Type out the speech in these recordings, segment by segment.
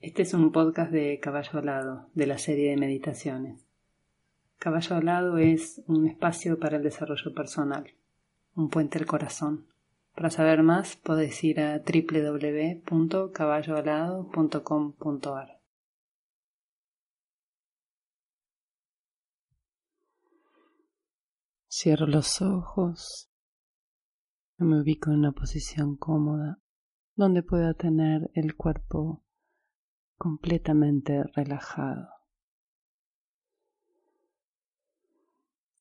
Este es un podcast de Caballo Alado, de la serie de meditaciones. Caballo Alado es un espacio para el desarrollo personal, un puente al corazón. Para saber más podés ir a www.caballoalado.com.ar. Cierro los ojos me ubico en una posición cómoda donde pueda tener el cuerpo completamente relajado.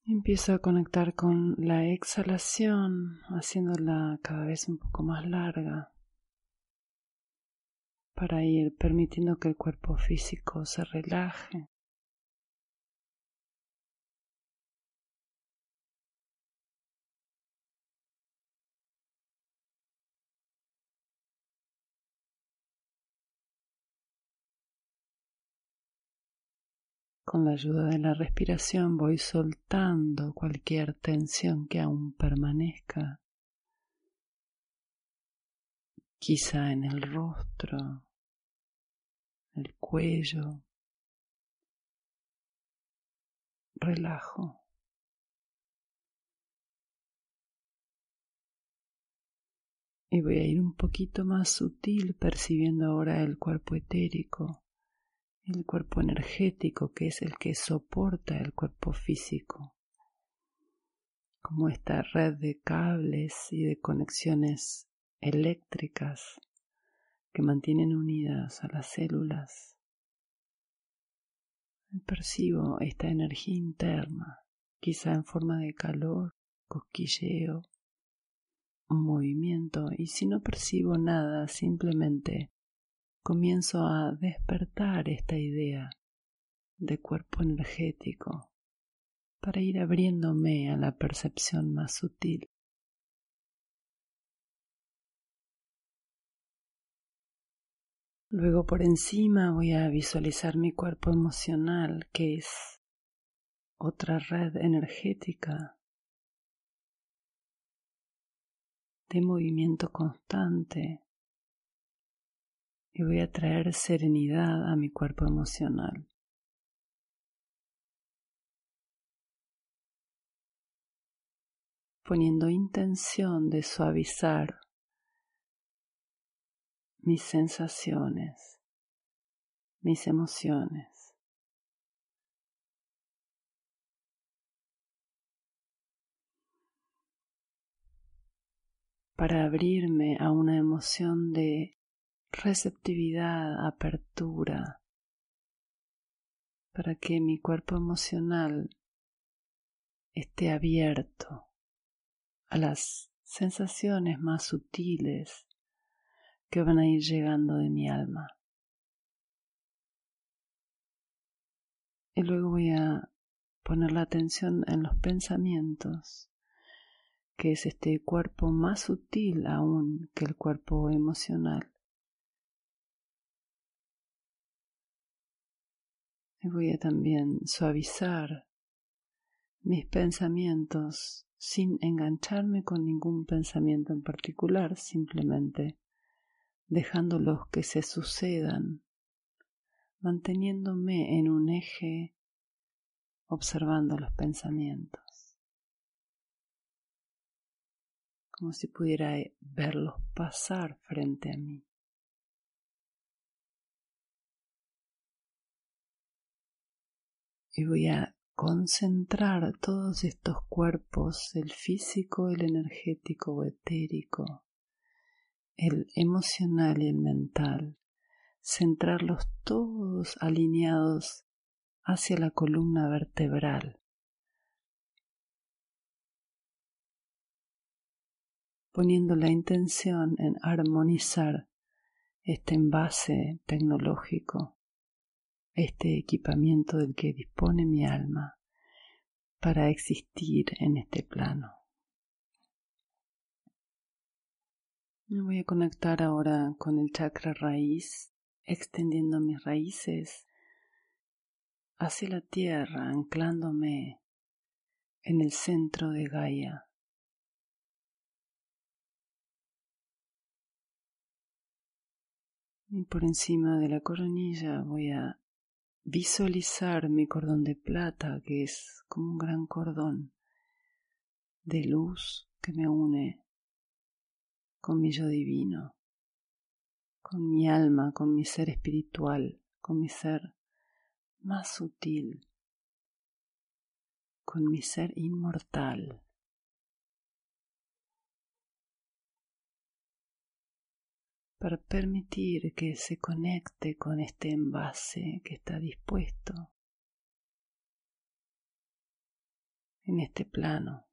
Empiezo a conectar con la exhalación, haciéndola cada vez un poco más larga para ir permitiendo que el cuerpo físico se relaje. Con la ayuda de la respiración voy soltando cualquier tensión que aún permanezca, quizá en el rostro, el cuello. Relajo. Y voy a ir un poquito más sutil percibiendo ahora el cuerpo etérico el cuerpo energético que es el que soporta el cuerpo físico, como esta red de cables y de conexiones eléctricas que mantienen unidas a las células. Percibo esta energía interna, quizá en forma de calor, cosquilleo, movimiento, y si no percibo nada, simplemente comienzo a despertar esta idea de cuerpo energético para ir abriéndome a la percepción más sutil. Luego por encima voy a visualizar mi cuerpo emocional, que es otra red energética de movimiento constante, y voy a traer serenidad a mi cuerpo emocional. poniendo intención de suavizar mis sensaciones, mis emociones. para abrirme a una emoción de receptividad, apertura, para que mi cuerpo emocional esté abierto a las sensaciones más sutiles que van a ir llegando de mi alma. Y luego voy a poner la atención en los pensamientos, que es este cuerpo más sutil aún que el cuerpo emocional. Voy a también suavizar mis pensamientos sin engancharme con ningún pensamiento en particular, simplemente dejándolos que se sucedan, manteniéndome en un eje observando los pensamientos, como si pudiera verlos pasar frente a mí. Y voy a concentrar todos estos cuerpos, el físico, el energético o etérico, el emocional y el mental, centrarlos todos alineados hacia la columna vertebral. poniendo la intención en armonizar este envase tecnológico este equipamiento del que dispone mi alma para existir en este plano. Me voy a conectar ahora con el chakra raíz, extendiendo mis raíces hacia la tierra, anclándome en el centro de Gaia. Y por encima de la coronilla voy a visualizar mi cordón de plata, que es como un gran cordón de luz que me une con mi yo divino, con mi alma, con mi ser espiritual, con mi ser más sutil, con mi ser inmortal. Para permitir que se conecte con este envase que está dispuesto en este plano.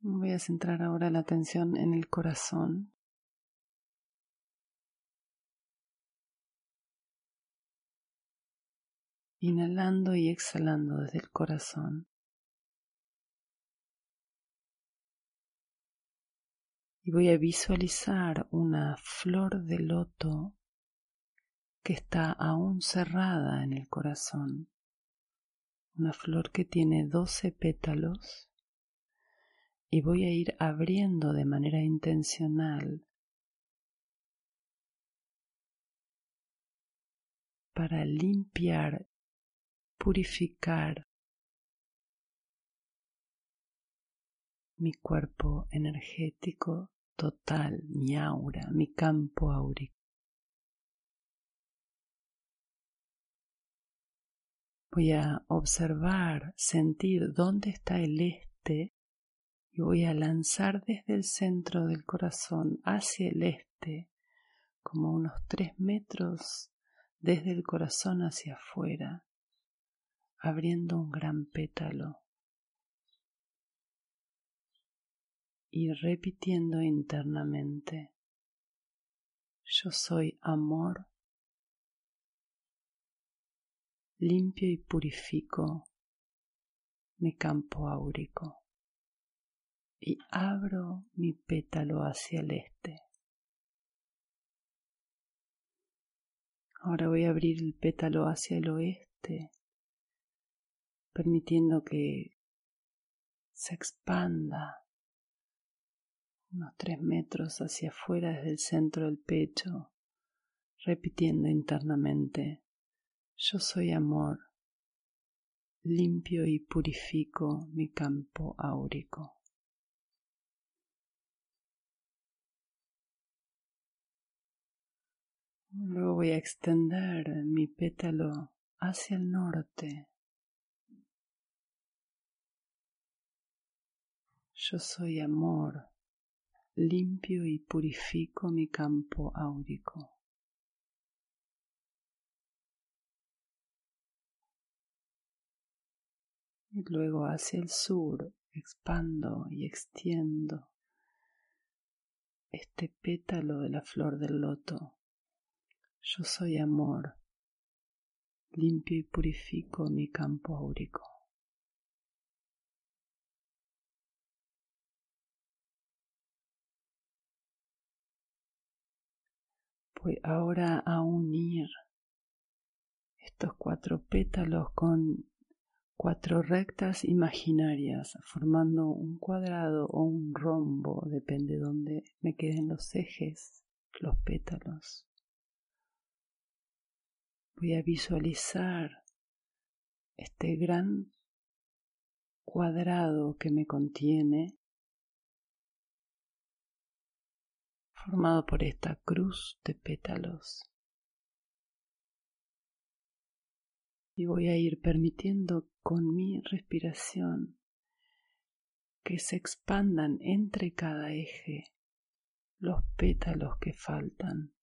Voy a centrar ahora la atención en el corazón. Inhalando y exhalando desde el corazón. Y voy a visualizar una flor de loto que está aún cerrada en el corazón, una flor que tiene doce pétalos y voy a ir abriendo de manera intencional para limpiar, purificar mi cuerpo energético total, mi aura, mi campo áurico. Voy a observar, sentir dónde está el este y voy a lanzar desde el centro del corazón hacia el este, como unos tres metros desde el corazón hacia afuera, abriendo un gran pétalo. Y repitiendo internamente, yo soy amor, limpio y purifico mi campo áurico y abro mi pétalo hacia el este. Ahora voy a abrir el pétalo hacia el oeste, permitiendo que se expanda unos tres metros hacia afuera desde el centro del pecho, repitiendo internamente, yo soy amor, limpio y purifico mi campo áurico. Luego voy a extender mi pétalo hacia el norte. Yo soy amor, limpio y purifico mi campo áurico. Y luego hacia el sur expando y extiendo este pétalo de la flor del loto. Yo soy amor, limpio y purifico mi campo áurico. Voy ahora a unir estos cuatro pétalos con cuatro rectas imaginarias, formando un cuadrado o un rombo, depende de dónde me queden los ejes, los pétalos. Voy a visualizar este gran cuadrado que me contiene formado por esta cruz de pétalos. Y voy a ir permitiendo con mi respiración que se expandan entre cada eje los pétalos que faltan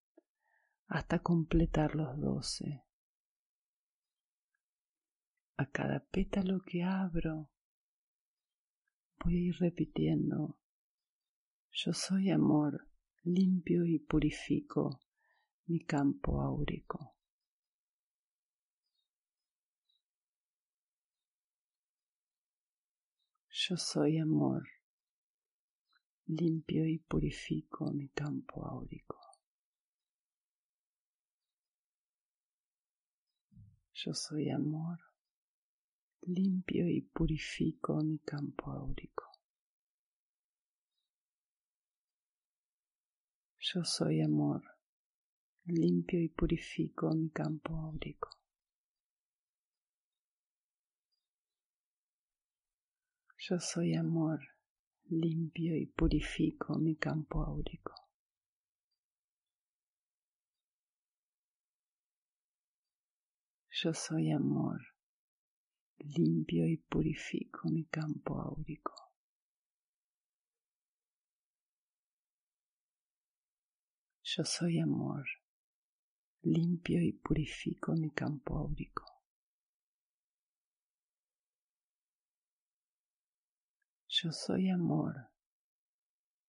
hasta completar los doce. A cada pétalo que abro voy a ir repitiendo, yo soy amor, limpio y purifico mi campo áurico. Yo soy amor, limpio y purifico mi campo áurico. Yo soy amor, limpio y purifico mi campo áurico. Yo soy amor, limpio y purifico mi campo áurico. Yo soy amor, limpio y purifico mi campo áurico. Yo soy amor, limpio y purifico mi campo áurico. Yo soy amor, limpio y purifico mi campo áurico. Yo soy amor,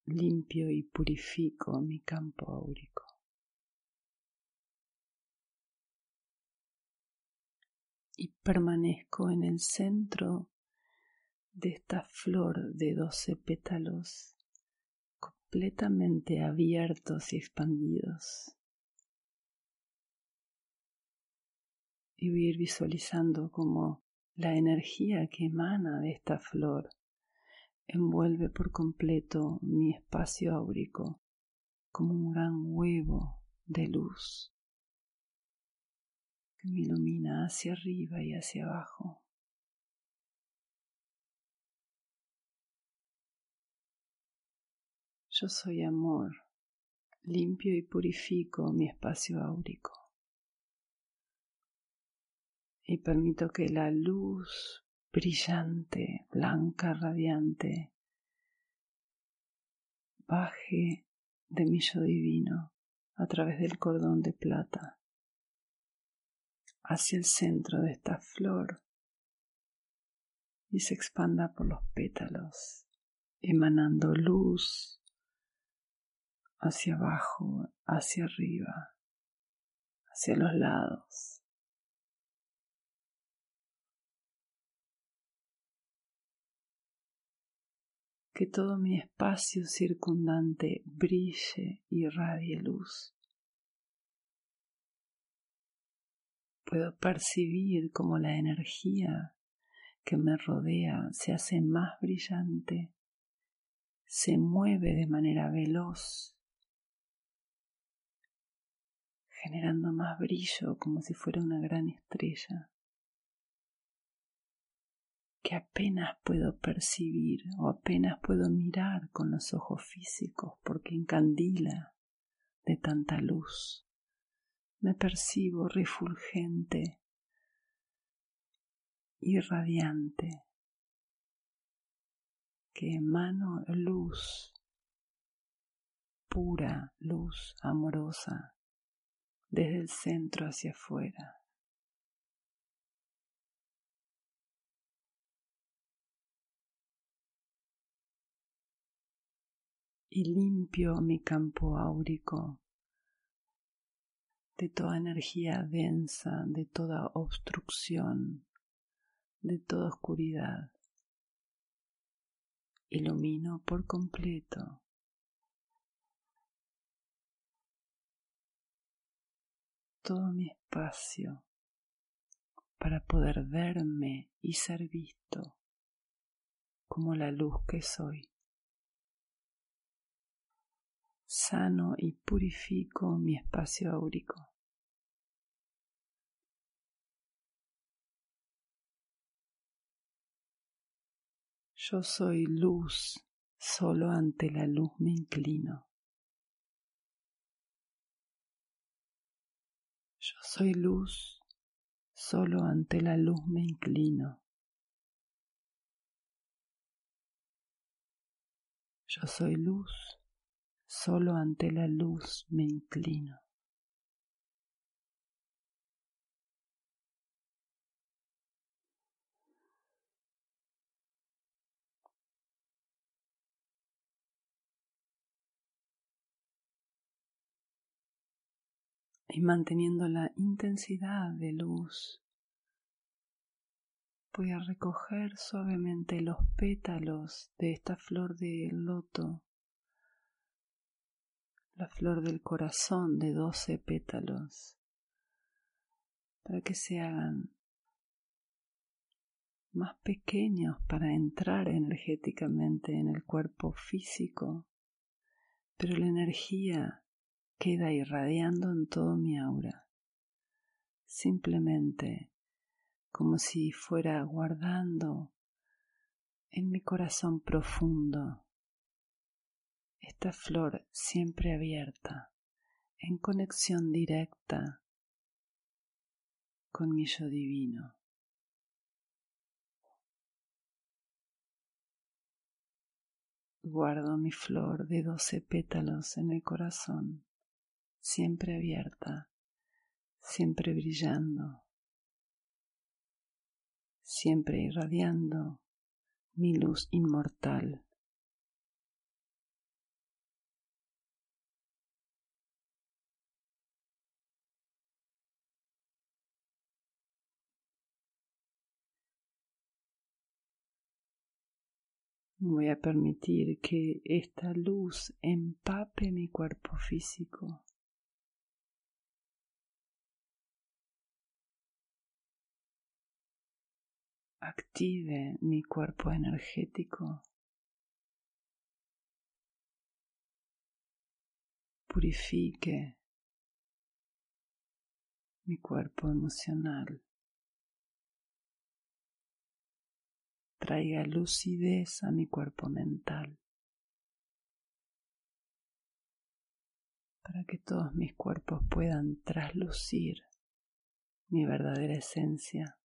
limpio y purifico mi campo áurico. Y permanezco en el centro de esta flor de doce pétalos completamente abiertos y expandidos. Y voy a ir visualizando como la energía que emana de esta flor envuelve por completo mi espacio áurico como un gran huevo de luz que me ilumina hacia arriba y hacia abajo. Yo soy amor, limpio y purifico mi espacio áurico. Y permito que la luz brillante, blanca, radiante, baje de mi yo divino a través del cordón de plata hacia el centro de esta flor y se expanda por los pétalos, emanando luz hacia abajo, hacia arriba, hacia los lados. que todo mi espacio circundante brille y irradie luz. Puedo percibir como la energía que me rodea se hace más brillante, se mueve de manera veloz, generando más brillo como si fuera una gran estrella que apenas puedo percibir o apenas puedo mirar con los ojos físicos porque encandila de tanta luz. Me percibo refulgente y radiante, que emano luz, pura luz amorosa, desde el centro hacia afuera. y limpio mi campo áurico de toda energía densa, de toda obstrucción, de toda oscuridad. Ilumino por completo todo mi espacio para poder verme y ser visto como la luz que soy. sano y purifico mi espacio áurico. Yo soy luz, solo ante la luz me inclino. Soy luz, solo ante la luz me inclino. Yo soy luz, solo ante la luz me inclino. Y manteniendo la intensidad de luz, voy a recoger suavemente los pétalos de esta flor de loto. La flor del corazón de doce pétalos. Para que se hagan más pequeños para entrar energéticamente en el cuerpo físico. Pero la energía queda irradiando en todo mi aura, simplemente como si fuera guardando en mi corazón profundo esta flor siempre abierta, en conexión directa con mi yo divino. Guardo mi flor de doce pétalos en el corazón, siempre abierta, siempre brillando, siempre irradiando mi luz inmortal. Voy a permitir que esta luz empape mi cuerpo físico. Active mi cuerpo energético. Purifique mi cuerpo emocional. traiga lucidez a mi cuerpo mental, para que todos mis cuerpos puedan traslucir mi verdadera esencia.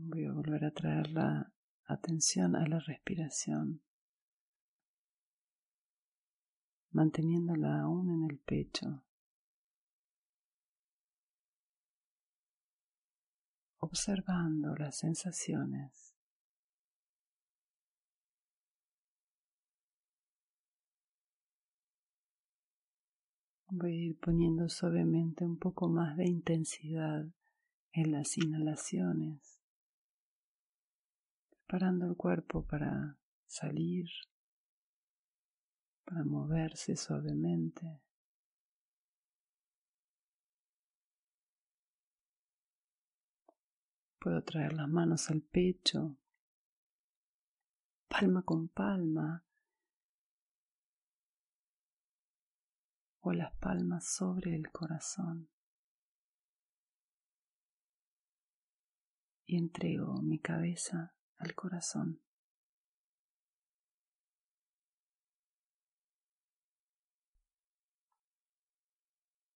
Voy a volver a traer la atención a la respiración, manteniéndola aún en el pecho, observando las sensaciones. Voy a ir poniendo suavemente un poco más de intensidad en las inhalaciones preparando el cuerpo para salir, para moverse suavemente. Puedo traer las manos al pecho, palma con palma, o las palmas sobre el corazón. Y entrego mi cabeza al corazón.